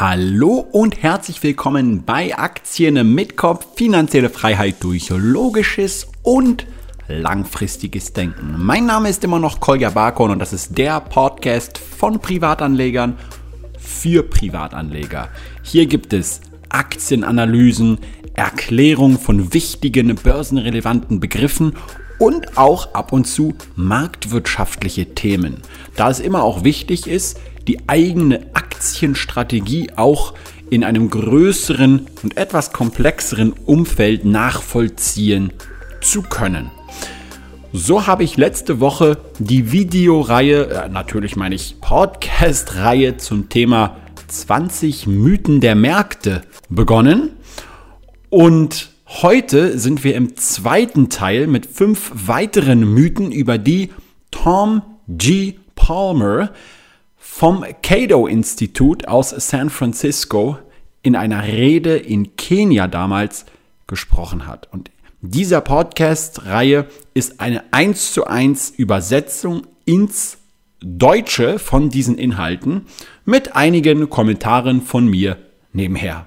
Hallo und herzlich willkommen bei Aktien mit Kopf, finanzielle Freiheit durch logisches und langfristiges Denken. Mein Name ist immer noch Kolja Barkon und das ist der Podcast von Privatanlegern für Privatanleger. Hier gibt es Aktienanalysen, Erklärung von wichtigen börsenrelevanten Begriffen und auch ab und zu marktwirtschaftliche Themen. Da es immer auch wichtig ist, die eigene Aktienstrategie auch in einem größeren und etwas komplexeren Umfeld nachvollziehen zu können. So habe ich letzte Woche die Videoreihe, äh, natürlich meine ich Podcast-Reihe zum Thema 20 Mythen der Märkte begonnen. Und heute sind wir im zweiten Teil mit fünf weiteren Mythen, über die Tom G. Palmer vom Cato-Institut aus San Francisco in einer Rede in Kenia damals gesprochen hat. Und dieser Podcast-Reihe ist eine 1 zu 1 Übersetzung ins Deutsche von diesen Inhalten mit einigen Kommentaren von mir nebenher.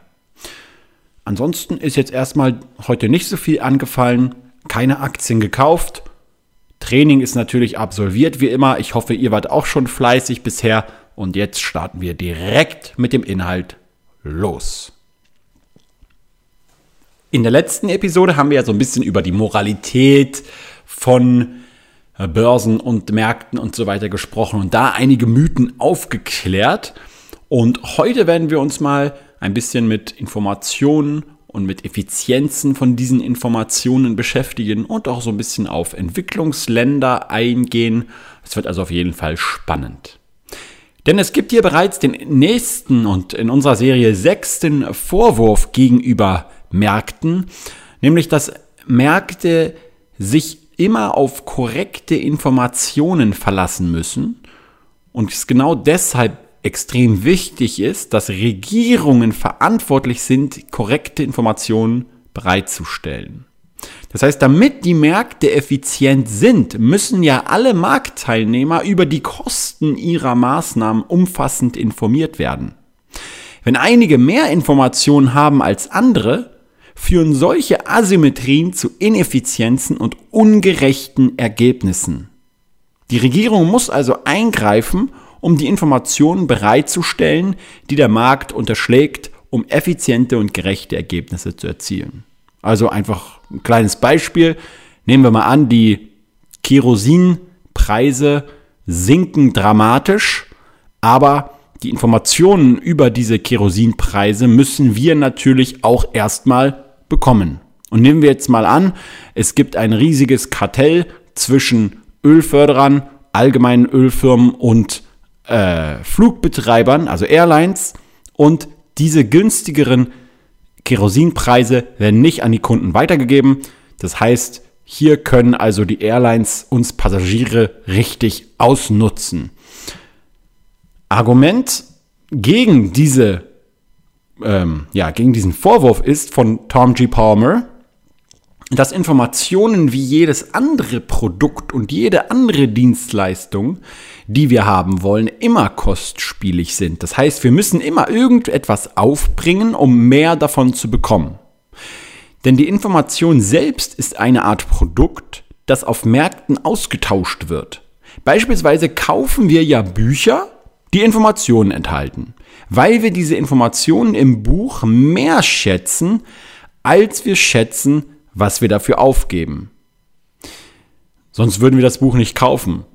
Ansonsten ist jetzt erstmal heute nicht so viel angefallen, keine Aktien gekauft. Training ist natürlich absolviert wie immer. Ich hoffe, ihr wart auch schon fleißig bisher und jetzt starten wir direkt mit dem Inhalt los. In der letzten Episode haben wir ja so ein bisschen über die Moralität von äh, Börsen und Märkten und so weiter gesprochen und da einige Mythen aufgeklärt. Und heute werden wir uns mal ein bisschen mit Informationen und mit Effizienzen von diesen Informationen beschäftigen und auch so ein bisschen auf Entwicklungsländer eingehen. Es wird also auf jeden Fall spannend. Denn es gibt hier bereits den nächsten und in unserer Serie sechsten Vorwurf gegenüber Märkten, nämlich dass Märkte sich immer auf korrekte Informationen verlassen müssen und es genau deshalb extrem wichtig ist, dass Regierungen verantwortlich sind, korrekte Informationen bereitzustellen. Das heißt, damit die Märkte effizient sind, müssen ja alle Marktteilnehmer über die Kosten ihrer Maßnahmen umfassend informiert werden. Wenn einige mehr Informationen haben als andere, führen solche Asymmetrien zu Ineffizienzen und ungerechten Ergebnissen. Die Regierung muss also eingreifen, um die Informationen bereitzustellen, die der Markt unterschlägt, um effiziente und gerechte Ergebnisse zu erzielen. Also einfach ein kleines Beispiel. Nehmen wir mal an, die Kerosinpreise sinken dramatisch, aber die Informationen über diese Kerosinpreise müssen wir natürlich auch erstmal bekommen. Und nehmen wir jetzt mal an, es gibt ein riesiges Kartell zwischen Ölförderern, allgemeinen Ölfirmen und äh, Flugbetreibern, also Airlines. Und diese günstigeren Kerosinpreise werden nicht an die Kunden weitergegeben. Das heißt, hier können also die Airlines uns Passagiere richtig ausnutzen. Argument gegen diese ähm, ja, gegen diesen Vorwurf ist von Tom G. Palmer, dass Informationen wie jedes andere Produkt und jede andere Dienstleistung, die wir haben wollen, immer kostspielig sind. Das heißt, wir müssen immer irgendetwas aufbringen, um mehr davon zu bekommen. Denn die Information selbst ist eine Art Produkt, das auf Märkten ausgetauscht wird. Beispielsweise kaufen wir ja Bücher, die Informationen enthalten, weil wir diese Informationen im Buch mehr schätzen, als wir schätzen, was wir dafür aufgeben. Sonst würden wir das Buch nicht kaufen.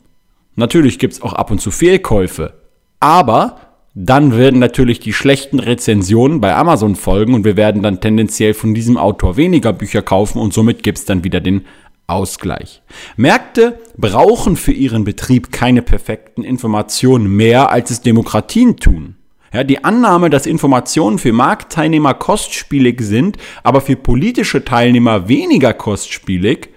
Natürlich gibt es auch ab und zu Fehlkäufe, aber dann werden natürlich die schlechten Rezensionen bei Amazon folgen und wir werden dann tendenziell von diesem Autor weniger Bücher kaufen und somit gibt es dann wieder den Ausgleich. Märkte brauchen für ihren Betrieb keine perfekten Informationen mehr, als es Demokratien tun. Ja, die Annahme, dass Informationen für Marktteilnehmer kostspielig sind, aber für politische Teilnehmer weniger kostspielig,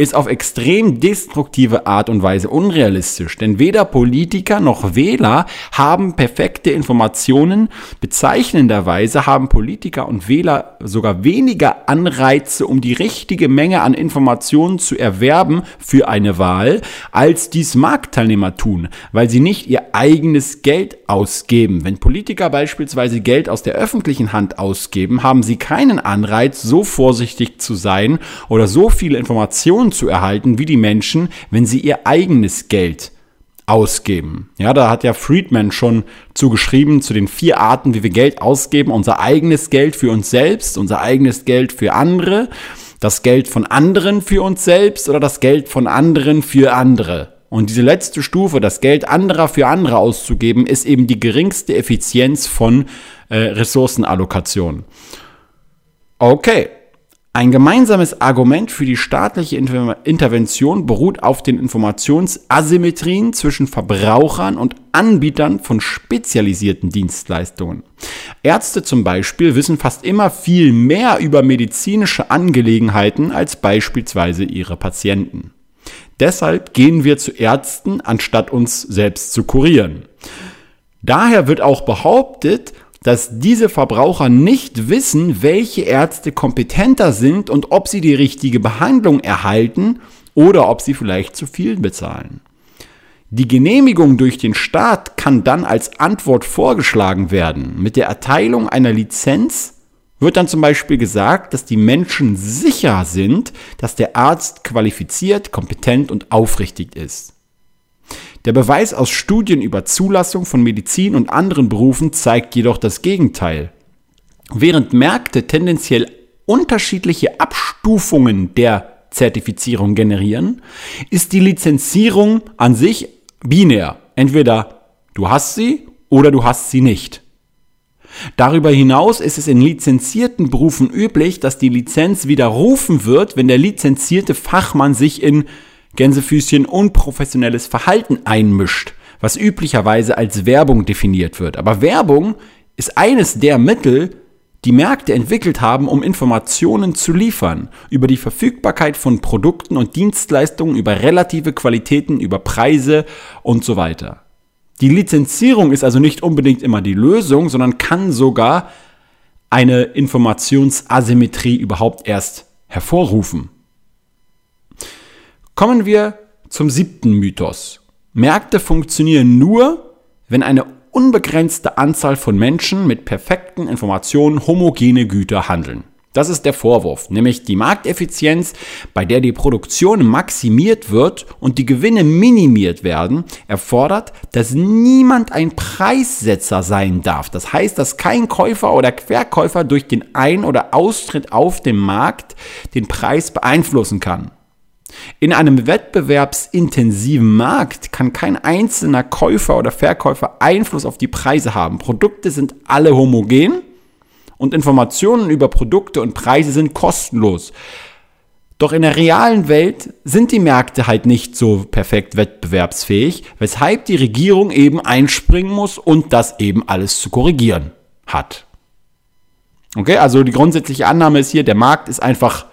ist auf extrem destruktive Art und Weise unrealistisch, denn weder Politiker noch Wähler haben perfekte Informationen. Bezeichnenderweise haben Politiker und Wähler sogar weniger Anreize, um die richtige Menge an Informationen zu erwerben für eine Wahl, als dies Marktteilnehmer tun, weil sie nicht ihr eigenes Geld ausgeben. Wenn Politiker beispielsweise Geld aus der öffentlichen Hand ausgeben, haben sie keinen Anreiz, so vorsichtig zu sein oder so viele Informationen zu erhalten wie die Menschen, wenn sie ihr eigenes Geld ausgeben. Ja, da hat ja Friedman schon zugeschrieben zu den vier Arten, wie wir Geld ausgeben. Unser eigenes Geld für uns selbst, unser eigenes Geld für andere, das Geld von anderen für uns selbst oder das Geld von anderen für andere. Und diese letzte Stufe, das Geld anderer für andere auszugeben, ist eben die geringste Effizienz von äh, Ressourcenallokation. Okay, ein gemeinsames Argument für die staatliche Intervention beruht auf den Informationsasymmetrien zwischen Verbrauchern und Anbietern von spezialisierten Dienstleistungen. Ärzte zum Beispiel wissen fast immer viel mehr über medizinische Angelegenheiten als beispielsweise ihre Patienten. Deshalb gehen wir zu Ärzten, anstatt uns selbst zu kurieren. Daher wird auch behauptet, dass diese Verbraucher nicht wissen, welche Ärzte kompetenter sind und ob sie die richtige Behandlung erhalten oder ob sie vielleicht zu viel bezahlen. Die Genehmigung durch den Staat kann dann als Antwort vorgeschlagen werden. Mit der Erteilung einer Lizenz wird dann zum Beispiel gesagt, dass die Menschen sicher sind, dass der Arzt qualifiziert, kompetent und aufrichtig ist. Der Beweis aus Studien über Zulassung von Medizin und anderen Berufen zeigt jedoch das Gegenteil. Während Märkte tendenziell unterschiedliche Abstufungen der Zertifizierung generieren, ist die Lizenzierung an sich binär. Entweder du hast sie oder du hast sie nicht. Darüber hinaus ist es in lizenzierten Berufen üblich, dass die Lizenz widerrufen wird, wenn der lizenzierte Fachmann sich in Gänsefüßchen unprofessionelles Verhalten einmischt, was üblicherweise als Werbung definiert wird. Aber Werbung ist eines der Mittel, die Märkte entwickelt haben, um Informationen zu liefern über die Verfügbarkeit von Produkten und Dienstleistungen, über relative Qualitäten, über Preise und so weiter. Die Lizenzierung ist also nicht unbedingt immer die Lösung, sondern kann sogar eine Informationsasymmetrie überhaupt erst hervorrufen. Kommen wir zum siebten Mythos. Märkte funktionieren nur, wenn eine unbegrenzte Anzahl von Menschen mit perfekten Informationen homogene Güter handeln. Das ist der Vorwurf, nämlich die Markteffizienz, bei der die Produktion maximiert wird und die Gewinne minimiert werden, erfordert, dass niemand ein Preissetzer sein darf. Das heißt, dass kein Käufer oder Verkäufer durch den Ein- oder Austritt auf dem Markt den Preis beeinflussen kann. In einem wettbewerbsintensiven Markt kann kein einzelner Käufer oder Verkäufer Einfluss auf die Preise haben. Produkte sind alle homogen und Informationen über Produkte und Preise sind kostenlos. Doch in der realen Welt sind die Märkte halt nicht so perfekt wettbewerbsfähig, weshalb die Regierung eben einspringen muss und das eben alles zu korrigieren hat. Okay, also die grundsätzliche Annahme ist hier, der Markt ist einfach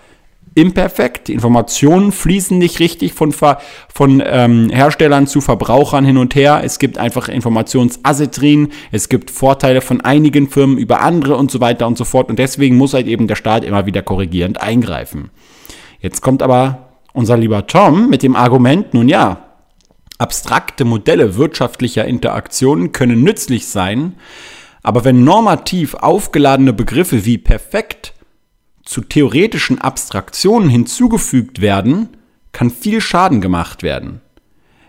imperfekt. Die Informationen fließen nicht richtig von, von ähm, Herstellern zu Verbrauchern hin und her. Es gibt einfach Informationsasymmetrien. Es gibt Vorteile von einigen Firmen über andere und so weiter und so fort. Und deswegen muss halt eben der Staat immer wieder korrigierend eingreifen. Jetzt kommt aber unser lieber Tom mit dem Argument, nun ja, abstrakte Modelle wirtschaftlicher Interaktionen können nützlich sein, aber wenn normativ aufgeladene Begriffe wie perfekt zu theoretischen Abstraktionen hinzugefügt werden, kann viel Schaden gemacht werden.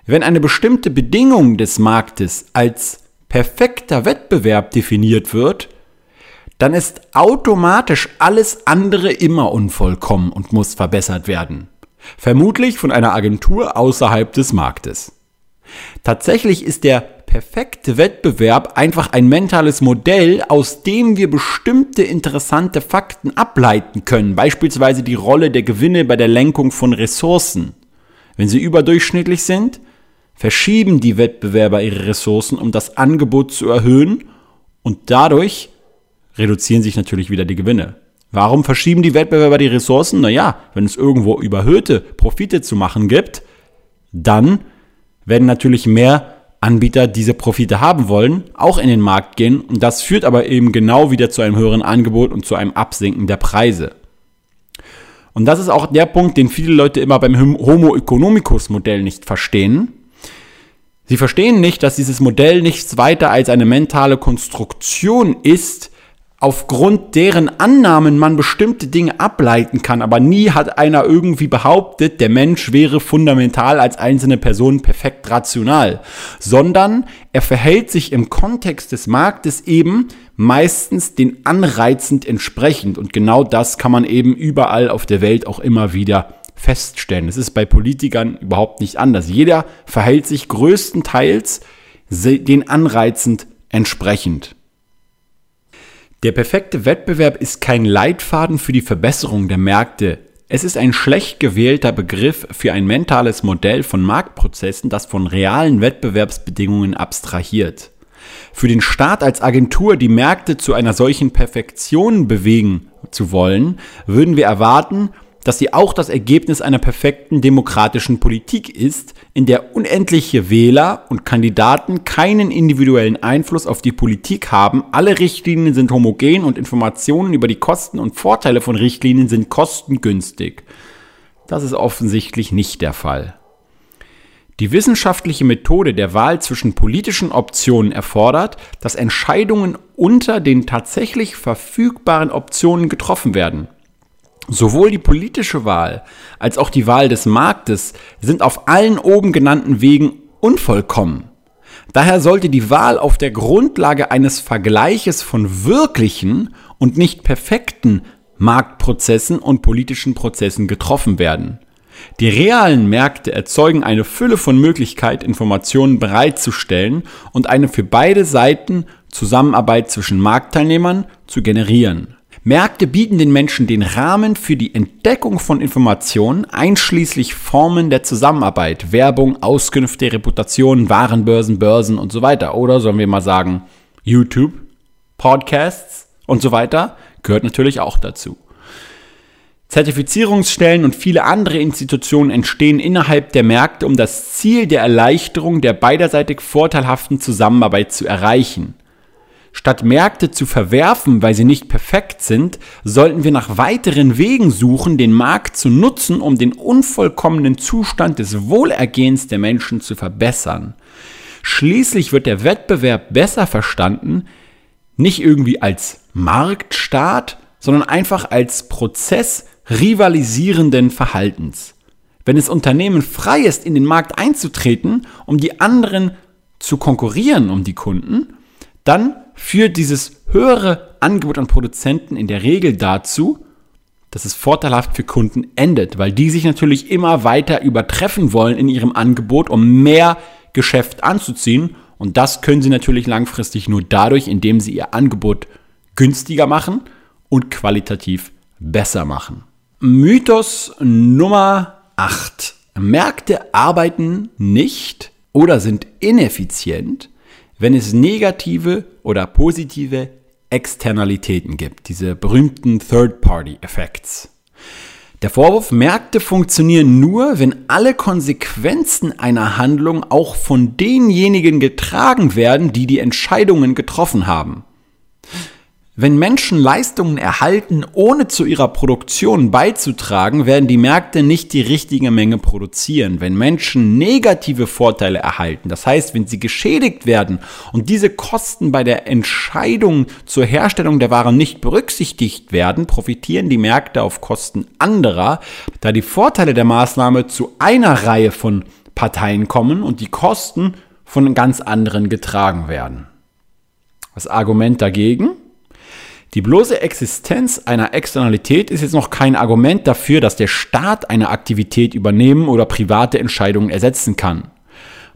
Wenn eine bestimmte Bedingung des Marktes als perfekter Wettbewerb definiert wird, dann ist automatisch alles andere immer unvollkommen und muss verbessert werden. Vermutlich von einer Agentur außerhalb des Marktes. Tatsächlich ist der perfekte Wettbewerb einfach ein mentales Modell, aus dem wir bestimmte interessante Fakten ableiten können, beispielsweise die Rolle der Gewinne bei der Lenkung von Ressourcen. Wenn sie überdurchschnittlich sind, verschieben die Wettbewerber ihre Ressourcen, um das Angebot zu erhöhen und dadurch reduzieren sich natürlich wieder die Gewinne. Warum verschieben die Wettbewerber die Ressourcen? Naja, wenn es irgendwo überhöhte Profite zu machen gibt, dann werden natürlich mehr Anbieter diese Profite haben wollen, auch in den Markt gehen. Und das führt aber eben genau wieder zu einem höheren Angebot und zu einem Absinken der Preise. Und das ist auch der Punkt, den viele Leute immer beim Homo economicus Modell nicht verstehen. Sie verstehen nicht, dass dieses Modell nichts weiter als eine mentale Konstruktion ist, aufgrund deren Annahmen man bestimmte Dinge ableiten kann, aber nie hat einer irgendwie behauptet, der Mensch wäre fundamental als einzelne Person perfekt rational, sondern er verhält sich im Kontext des Marktes eben meistens den Anreizen entsprechend und genau das kann man eben überall auf der Welt auch immer wieder feststellen. Es ist bei Politikern überhaupt nicht anders. Jeder verhält sich größtenteils den Anreizen entsprechend. Der perfekte Wettbewerb ist kein Leitfaden für die Verbesserung der Märkte. Es ist ein schlecht gewählter Begriff für ein mentales Modell von Marktprozessen, das von realen Wettbewerbsbedingungen abstrahiert. Für den Staat als Agentur die Märkte zu einer solchen Perfektion bewegen zu wollen, würden wir erwarten, dass sie auch das Ergebnis einer perfekten demokratischen Politik ist, in der unendliche Wähler und Kandidaten keinen individuellen Einfluss auf die Politik haben, alle Richtlinien sind homogen und Informationen über die Kosten und Vorteile von Richtlinien sind kostengünstig. Das ist offensichtlich nicht der Fall. Die wissenschaftliche Methode der Wahl zwischen politischen Optionen erfordert, dass Entscheidungen unter den tatsächlich verfügbaren Optionen getroffen werden. Sowohl die politische Wahl als auch die Wahl des Marktes sind auf allen oben genannten Wegen unvollkommen. Daher sollte die Wahl auf der Grundlage eines Vergleiches von wirklichen und nicht perfekten Marktprozessen und politischen Prozessen getroffen werden. Die realen Märkte erzeugen eine Fülle von Möglichkeiten, Informationen bereitzustellen und eine für beide Seiten Zusammenarbeit zwischen Marktteilnehmern zu generieren. Märkte bieten den Menschen den Rahmen für die Entdeckung von Informationen, einschließlich Formen der Zusammenarbeit, Werbung, Auskünfte, Reputationen, Warenbörsen, Börsen und so weiter. Oder sollen wir mal sagen, YouTube, Podcasts und so weiter gehört natürlich auch dazu. Zertifizierungsstellen und viele andere Institutionen entstehen innerhalb der Märkte, um das Ziel der Erleichterung der beiderseitig vorteilhaften Zusammenarbeit zu erreichen. Statt Märkte zu verwerfen, weil sie nicht perfekt sind, sollten wir nach weiteren Wegen suchen, den Markt zu nutzen, um den unvollkommenen Zustand des Wohlergehens der Menschen zu verbessern. Schließlich wird der Wettbewerb besser verstanden, nicht irgendwie als Marktstaat, sondern einfach als Prozess rivalisierenden Verhaltens. Wenn es Unternehmen frei ist, in den Markt einzutreten, um die anderen zu konkurrieren um die Kunden, dann führt dieses höhere Angebot an Produzenten in der Regel dazu, dass es vorteilhaft für Kunden endet, weil die sich natürlich immer weiter übertreffen wollen in ihrem Angebot, um mehr Geschäft anzuziehen. Und das können sie natürlich langfristig nur dadurch, indem sie ihr Angebot günstiger machen und qualitativ besser machen. Mythos Nummer 8. Märkte arbeiten nicht oder sind ineffizient, wenn es negative oder positive Externalitäten gibt, diese berühmten Third-Party-Effects. Der Vorwurf, Märkte funktionieren nur, wenn alle Konsequenzen einer Handlung auch von denjenigen getragen werden, die die Entscheidungen getroffen haben. Wenn Menschen Leistungen erhalten, ohne zu ihrer Produktion beizutragen, werden die Märkte nicht die richtige Menge produzieren. Wenn Menschen negative Vorteile erhalten, das heißt, wenn sie geschädigt werden und diese Kosten bei der Entscheidung zur Herstellung der Ware nicht berücksichtigt werden, profitieren die Märkte auf Kosten anderer, da die Vorteile der Maßnahme zu einer Reihe von Parteien kommen und die Kosten von ganz anderen getragen werden. Das Argument dagegen? Die bloße Existenz einer Externalität ist jetzt noch kein Argument dafür, dass der Staat eine Aktivität übernehmen oder private Entscheidungen ersetzen kann.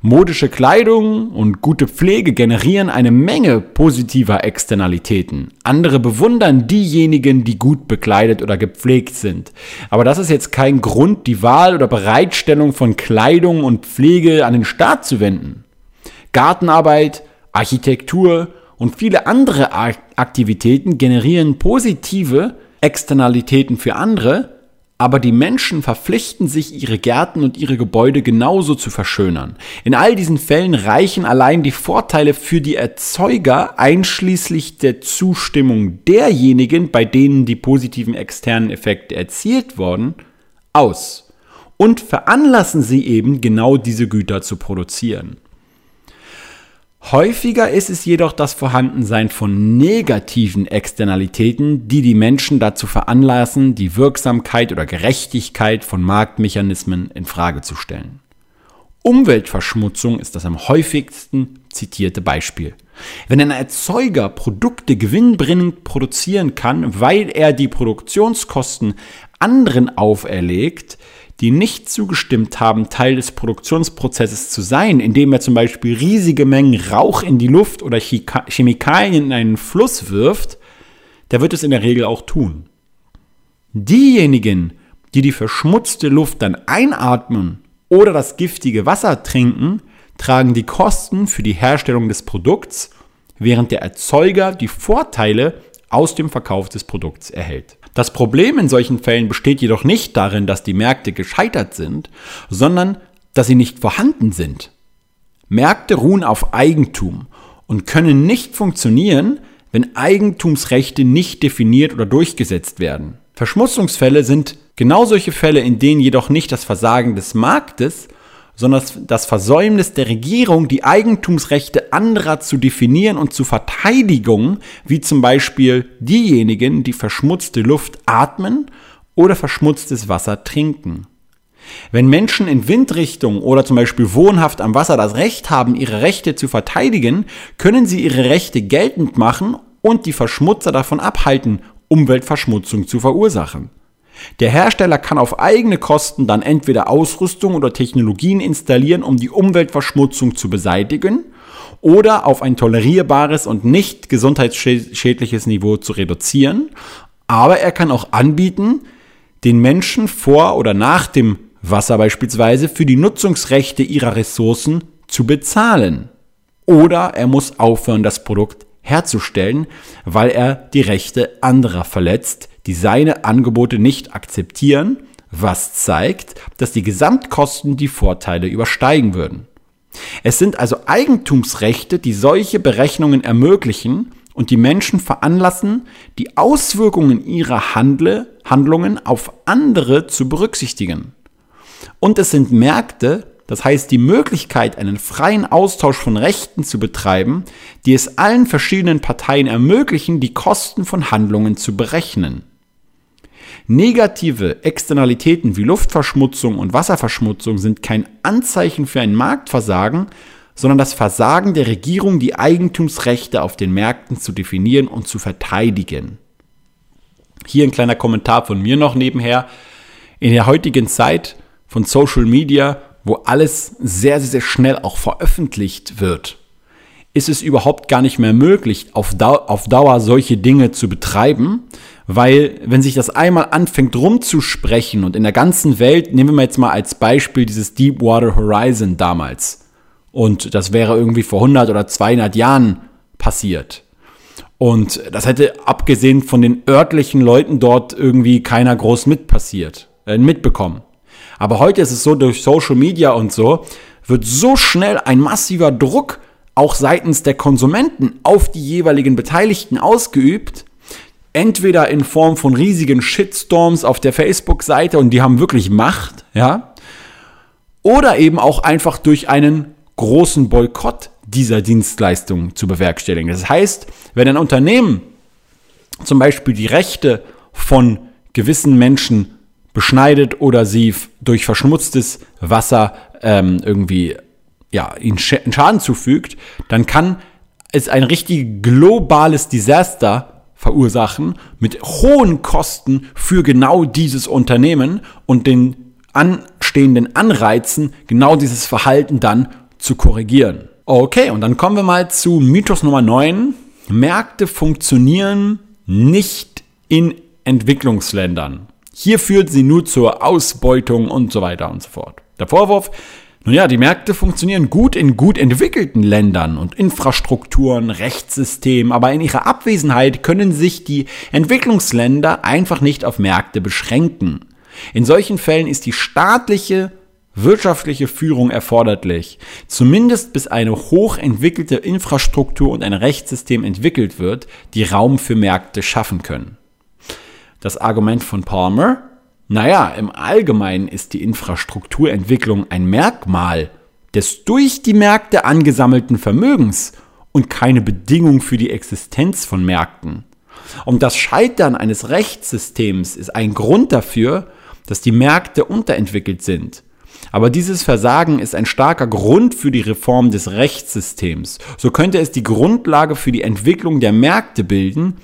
Modische Kleidung und gute Pflege generieren eine Menge positiver Externalitäten. Andere bewundern diejenigen, die gut bekleidet oder gepflegt sind. Aber das ist jetzt kein Grund, die Wahl oder Bereitstellung von Kleidung und Pflege an den Staat zu wenden. Gartenarbeit, Architektur und viele andere Aktivitäten generieren positive Externalitäten für andere, aber die Menschen verpflichten sich, ihre Gärten und ihre Gebäude genauso zu verschönern. In all diesen Fällen reichen allein die Vorteile für die Erzeuger einschließlich der Zustimmung derjenigen, bei denen die positiven externen Effekte erzielt wurden, aus und veranlassen sie eben genau diese Güter zu produzieren. Häufiger ist es jedoch das Vorhandensein von negativen Externalitäten, die die Menschen dazu veranlassen, die Wirksamkeit oder Gerechtigkeit von Marktmechanismen in Frage zu stellen. Umweltverschmutzung ist das am häufigsten zitierte Beispiel. Wenn ein Erzeuger Produkte gewinnbringend produzieren kann, weil er die Produktionskosten anderen auferlegt, die nicht zugestimmt haben, Teil des Produktionsprozesses zu sein, indem er zum Beispiel riesige Mengen Rauch in die Luft oder Chemikalien in einen Fluss wirft, der wird es in der Regel auch tun. Diejenigen, die die verschmutzte Luft dann einatmen oder das giftige Wasser trinken, tragen die Kosten für die Herstellung des Produkts, während der Erzeuger die Vorteile aus dem Verkauf des Produkts erhält. Das Problem in solchen Fällen besteht jedoch nicht darin, dass die Märkte gescheitert sind, sondern dass sie nicht vorhanden sind. Märkte ruhen auf Eigentum und können nicht funktionieren, wenn Eigentumsrechte nicht definiert oder durchgesetzt werden. Verschmutzungsfälle sind genau solche Fälle, in denen jedoch nicht das Versagen des Marktes, sondern das Versäumnis der Regierung, die Eigentumsrechte anderer zu definieren und zu verteidigen, wie zum Beispiel diejenigen, die verschmutzte Luft atmen oder verschmutztes Wasser trinken. Wenn Menschen in Windrichtung oder zum Beispiel wohnhaft am Wasser das Recht haben, ihre Rechte zu verteidigen, können sie ihre Rechte geltend machen und die Verschmutzer davon abhalten, Umweltverschmutzung zu verursachen. Der Hersteller kann auf eigene Kosten dann entweder Ausrüstung oder Technologien installieren, um die Umweltverschmutzung zu beseitigen oder auf ein tolerierbares und nicht gesundheitsschädliches Niveau zu reduzieren. Aber er kann auch anbieten, den Menschen vor oder nach dem Wasser beispielsweise für die Nutzungsrechte ihrer Ressourcen zu bezahlen. Oder er muss aufhören, das Produkt herzustellen, weil er die Rechte anderer verletzt, die seine Angebote nicht akzeptieren, was zeigt, dass die Gesamtkosten die Vorteile übersteigen würden. Es sind also Eigentumsrechte, die solche Berechnungen ermöglichen und die Menschen veranlassen, die Auswirkungen ihrer Handle, Handlungen auf andere zu berücksichtigen. Und es sind Märkte, das heißt die Möglichkeit, einen freien Austausch von Rechten zu betreiben, die es allen verschiedenen Parteien ermöglichen, die Kosten von Handlungen zu berechnen. Negative Externalitäten wie Luftverschmutzung und Wasserverschmutzung sind kein Anzeichen für ein Marktversagen, sondern das Versagen der Regierung, die Eigentumsrechte auf den Märkten zu definieren und zu verteidigen. Hier ein kleiner Kommentar von mir noch nebenher. In der heutigen Zeit von Social Media, wo alles sehr, sehr schnell auch veröffentlicht wird, ist es überhaupt gar nicht mehr möglich, auf Dauer solche Dinge zu betreiben, weil wenn sich das einmal anfängt rumzusprechen und in der ganzen Welt, nehmen wir jetzt mal als Beispiel dieses Deepwater Horizon damals. Und das wäre irgendwie vor 100 oder 200 Jahren passiert. Und das hätte abgesehen von den örtlichen Leuten dort irgendwie keiner groß mit passiert, äh, mitbekommen. Aber heute ist es so, durch Social Media und so, wird so schnell ein massiver Druck auch seitens der Konsumenten auf die jeweiligen Beteiligten ausgeübt, entweder in Form von riesigen Shitstorms auf der Facebook-Seite und die haben wirklich Macht, ja, oder eben auch einfach durch einen großen Boykott dieser Dienstleistungen zu bewerkstelligen. Das heißt, wenn ein Unternehmen zum Beispiel die Rechte von gewissen Menschen beschneidet oder sie durch verschmutztes Wasser ähm, irgendwie ja, ihnen Schaden zufügt, dann kann es ein richtig globales Desaster verursachen mit hohen Kosten für genau dieses Unternehmen und den anstehenden Anreizen, genau dieses Verhalten dann zu korrigieren. Okay, und dann kommen wir mal zu Mythos Nummer 9. Märkte funktionieren nicht in Entwicklungsländern. Hier führt sie nur zur Ausbeutung und so weiter und so fort. Der Vorwurf, Nun ja, die Märkte funktionieren gut in gut entwickelten Ländern und Infrastrukturen, Rechtssystemen, aber in ihrer Abwesenheit können sich die Entwicklungsländer einfach nicht auf Märkte beschränken. In solchen Fällen ist die staatliche wirtschaftliche Führung erforderlich, zumindest bis eine hochentwickelte Infrastruktur und ein Rechtssystem entwickelt wird, die Raum für Märkte schaffen können. Das Argument von Palmer, naja, im Allgemeinen ist die Infrastrukturentwicklung ein Merkmal des durch die Märkte angesammelten Vermögens und keine Bedingung für die Existenz von Märkten. Und das Scheitern eines Rechtssystems ist ein Grund dafür, dass die Märkte unterentwickelt sind. Aber dieses Versagen ist ein starker Grund für die Reform des Rechtssystems. So könnte es die Grundlage für die Entwicklung der Märkte bilden,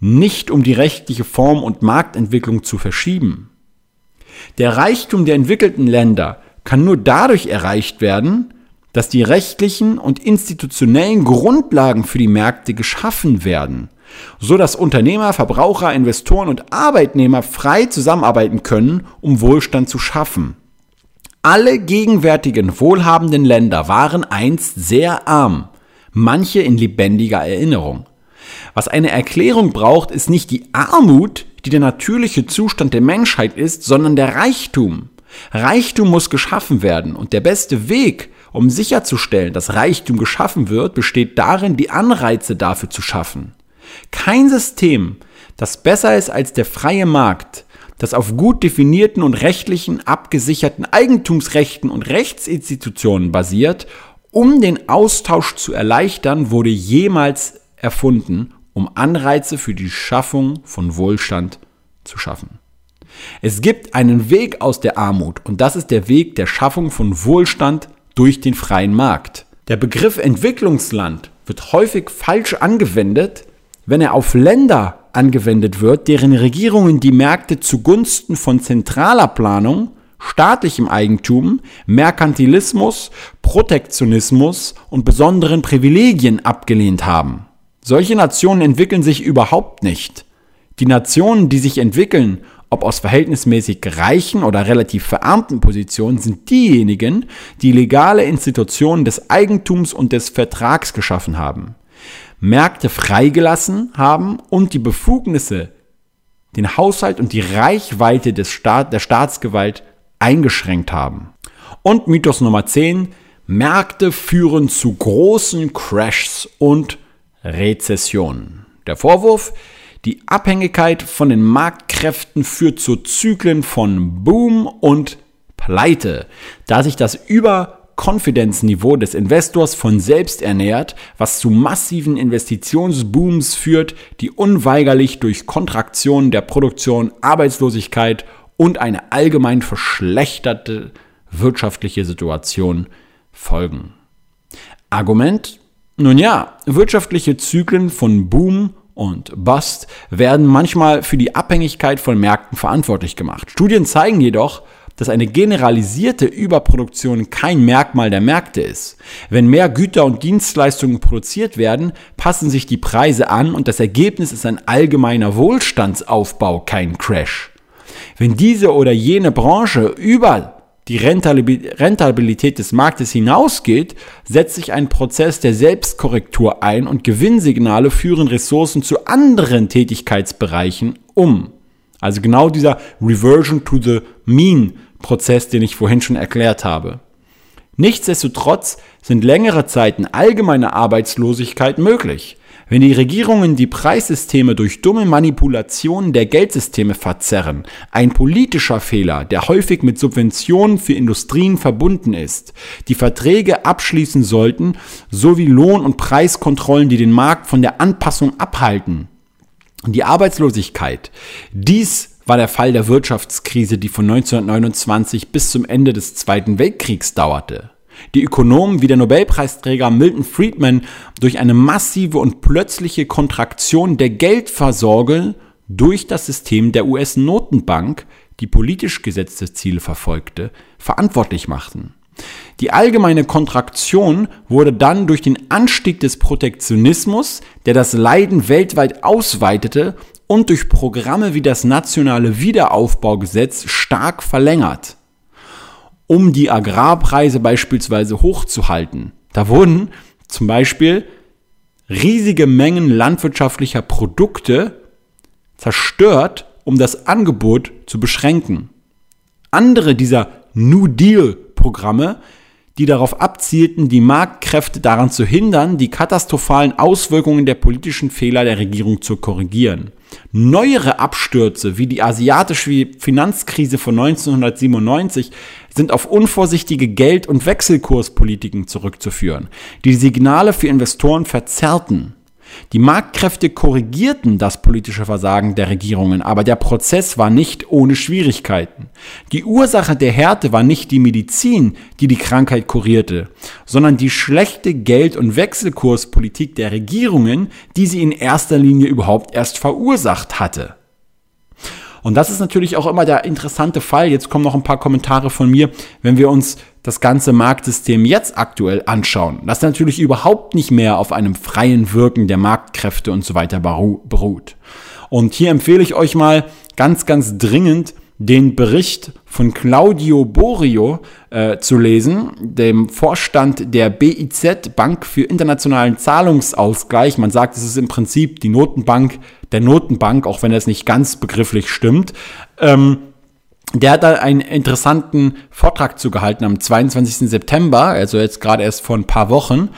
nicht um die rechtliche Form und Marktentwicklung zu verschieben. Der Reichtum der entwickelten Länder kann nur dadurch erreicht werden, dass die rechtlichen und institutionellen Grundlagen für die Märkte geschaffen werden, so dass Unternehmer, Verbraucher, Investoren und Arbeitnehmer frei zusammenarbeiten können, um Wohlstand zu schaffen. Alle gegenwärtigen wohlhabenden Länder waren einst sehr arm, manche in lebendiger Erinnerung. Was eine Erklärung braucht, ist nicht die Armut, die der natürliche Zustand der Menschheit ist, sondern der Reichtum. Reichtum muss geschaffen werden und der beste Weg, um sicherzustellen, dass Reichtum geschaffen wird, besteht darin, die Anreize dafür zu schaffen. Kein System, das besser ist als der freie Markt, das auf gut definierten und rechtlichen abgesicherten Eigentumsrechten und Rechtsinstitutionen basiert, um den Austausch zu erleichtern, wurde jemals erfunden um Anreize für die Schaffung von Wohlstand zu schaffen. Es gibt einen Weg aus der Armut und das ist der Weg der Schaffung von Wohlstand durch den freien Markt. Der Begriff Entwicklungsland wird häufig falsch angewendet, wenn er auf Länder angewendet wird, deren Regierungen die Märkte zugunsten von zentraler Planung, staatlichem Eigentum, Merkantilismus, Protektionismus und besonderen Privilegien abgelehnt haben. Solche Nationen entwickeln sich überhaupt nicht. Die Nationen, die sich entwickeln, ob aus verhältnismäßig reichen oder relativ verarmten Positionen, sind diejenigen, die legale Institutionen des Eigentums und des Vertrags geschaffen haben, Märkte freigelassen haben und die Befugnisse, den Haushalt und die Reichweite des Staat, der Staatsgewalt eingeschränkt haben. Und Mythos Nummer 10, Märkte führen zu großen Crashs und Rezession. Der Vorwurf, die Abhängigkeit von den Marktkräften führt zu Zyklen von Boom und Pleite, da sich das Überkonfidenzniveau des Investors von selbst ernährt, was zu massiven Investitionsbooms führt, die unweigerlich durch Kontraktion der Produktion, Arbeitslosigkeit und eine allgemein verschlechterte wirtschaftliche Situation folgen. Argument nun ja, wirtschaftliche Zyklen von Boom und Bust werden manchmal für die Abhängigkeit von Märkten verantwortlich gemacht. Studien zeigen jedoch, dass eine generalisierte Überproduktion kein Merkmal der Märkte ist. Wenn mehr Güter und Dienstleistungen produziert werden, passen sich die Preise an und das Ergebnis ist ein allgemeiner Wohlstandsaufbau, kein Crash. Wenn diese oder jene Branche über die Rentabilität des Marktes hinausgeht, setzt sich ein Prozess der Selbstkorrektur ein und Gewinnsignale führen Ressourcen zu anderen Tätigkeitsbereichen um. Also genau dieser Reversion to the Mean Prozess, den ich vorhin schon erklärt habe. Nichtsdestotrotz sind längere Zeiten allgemeine Arbeitslosigkeit möglich. Wenn die Regierungen die Preissysteme durch dumme Manipulationen der Geldsysteme verzerren, ein politischer Fehler, der häufig mit Subventionen für Industrien verbunden ist, die Verträge abschließen sollten, sowie Lohn- und Preiskontrollen, die den Markt von der Anpassung abhalten. Die Arbeitslosigkeit. Dies war der Fall der Wirtschaftskrise, die von 1929 bis zum Ende des Zweiten Weltkriegs dauerte die Ökonomen wie der Nobelpreisträger Milton Friedman durch eine massive und plötzliche Kontraktion der Geldversorgung durch das System der US-Notenbank, die politisch gesetzte Ziele verfolgte, verantwortlich machten. Die allgemeine Kontraktion wurde dann durch den Anstieg des Protektionismus, der das Leiden weltweit ausweitete, und durch Programme wie das nationale Wiederaufbaugesetz stark verlängert. Um die Agrarpreise beispielsweise hochzuhalten. Da wurden zum Beispiel riesige Mengen landwirtschaftlicher Produkte zerstört, um das Angebot zu beschränken. Andere dieser New Deal-Programme die darauf abzielten, die Marktkräfte daran zu hindern, die katastrophalen Auswirkungen der politischen Fehler der Regierung zu korrigieren. Neuere Abstürze wie die asiatische Finanzkrise von 1997 sind auf unvorsichtige Geld- und Wechselkurspolitiken zurückzuführen, die Signale für Investoren verzerrten. Die Marktkräfte korrigierten das politische Versagen der Regierungen, aber der Prozess war nicht ohne Schwierigkeiten. Die Ursache der Härte war nicht die Medizin, die die Krankheit kurierte, sondern die schlechte Geld- und Wechselkurspolitik der Regierungen, die sie in erster Linie überhaupt erst verursacht hatte. Und das ist natürlich auch immer der interessante Fall. Jetzt kommen noch ein paar Kommentare von mir, wenn wir uns das ganze Marktsystem jetzt aktuell anschauen, das natürlich überhaupt nicht mehr auf einem freien Wirken der Marktkräfte und so weiter beruht. Und hier empfehle ich euch mal ganz, ganz dringend den Bericht von Claudio Borio äh, zu lesen, dem Vorstand der BIZ Bank für internationalen Zahlungsausgleich. Man sagt, es ist im Prinzip die Notenbank der Notenbank, auch wenn es nicht ganz begrifflich stimmt. Ähm, der hat da einen interessanten Vortrag zugehalten am 22. September, also jetzt gerade erst vor ein paar Wochen,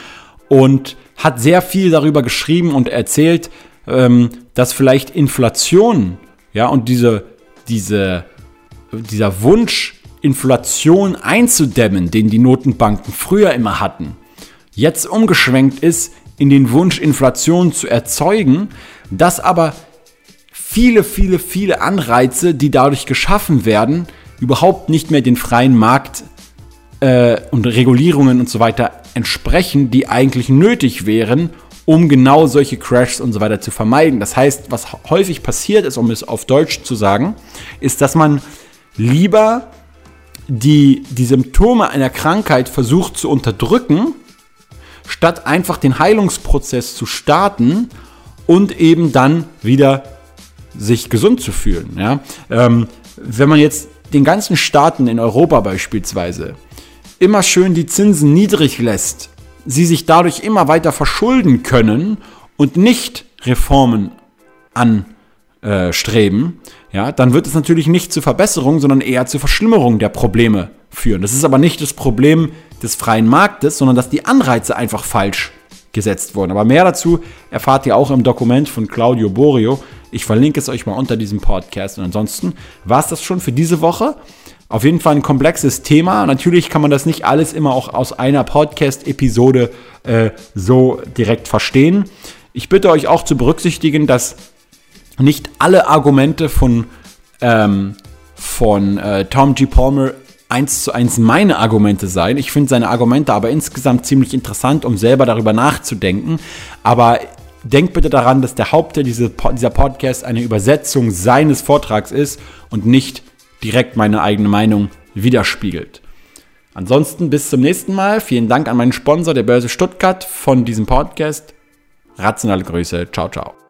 und hat sehr viel darüber geschrieben und erzählt, ähm, dass vielleicht Inflation, ja, und diese, diese, dieser Wunsch, Inflation einzudämmen, den die Notenbanken früher immer hatten, jetzt umgeschwenkt ist in den Wunsch, Inflation zu erzeugen, dass aber viele, viele, viele Anreize, die dadurch geschaffen werden, überhaupt nicht mehr den freien Markt äh, und Regulierungen und so weiter entsprechen, die eigentlich nötig wären, um genau solche Crashs und so weiter zu vermeiden. Das heißt, was häufig passiert ist, um es auf Deutsch zu sagen, ist, dass man lieber die, die Symptome einer Krankheit versucht zu unterdrücken, statt einfach den Heilungsprozess zu starten und eben dann wieder sich gesund zu fühlen. Ja? Ähm, wenn man jetzt den ganzen Staaten in Europa beispielsweise immer schön die Zinsen niedrig lässt, sie sich dadurch immer weiter verschulden können und nicht Reformen anstreben, ja, dann wird es natürlich nicht zur Verbesserung, sondern eher zur Verschlimmerung der Probleme führen. Das ist aber nicht das Problem des freien Marktes, sondern dass die Anreize einfach falsch gesetzt wurden. Aber mehr dazu erfahrt ihr auch im Dokument von Claudio Borio. Ich verlinke es euch mal unter diesem Podcast. Und ansonsten war es das schon für diese Woche. Auf jeden Fall ein komplexes Thema. Natürlich kann man das nicht alles immer auch aus einer Podcast-Episode äh, so direkt verstehen. Ich bitte euch auch zu berücksichtigen, dass nicht alle Argumente von, ähm, von äh, Tom G. Palmer eins zu eins meine Argumente sein. Ich finde seine Argumente aber insgesamt ziemlich interessant, um selber darüber nachzudenken. Aber denkt bitte daran, dass der Hauptteil dieser Podcast eine Übersetzung seines Vortrags ist und nicht direkt meine eigene Meinung widerspiegelt. Ansonsten bis zum nächsten Mal. Vielen Dank an meinen Sponsor der Börse Stuttgart von diesem Podcast. Rationale Grüße. Ciao, ciao.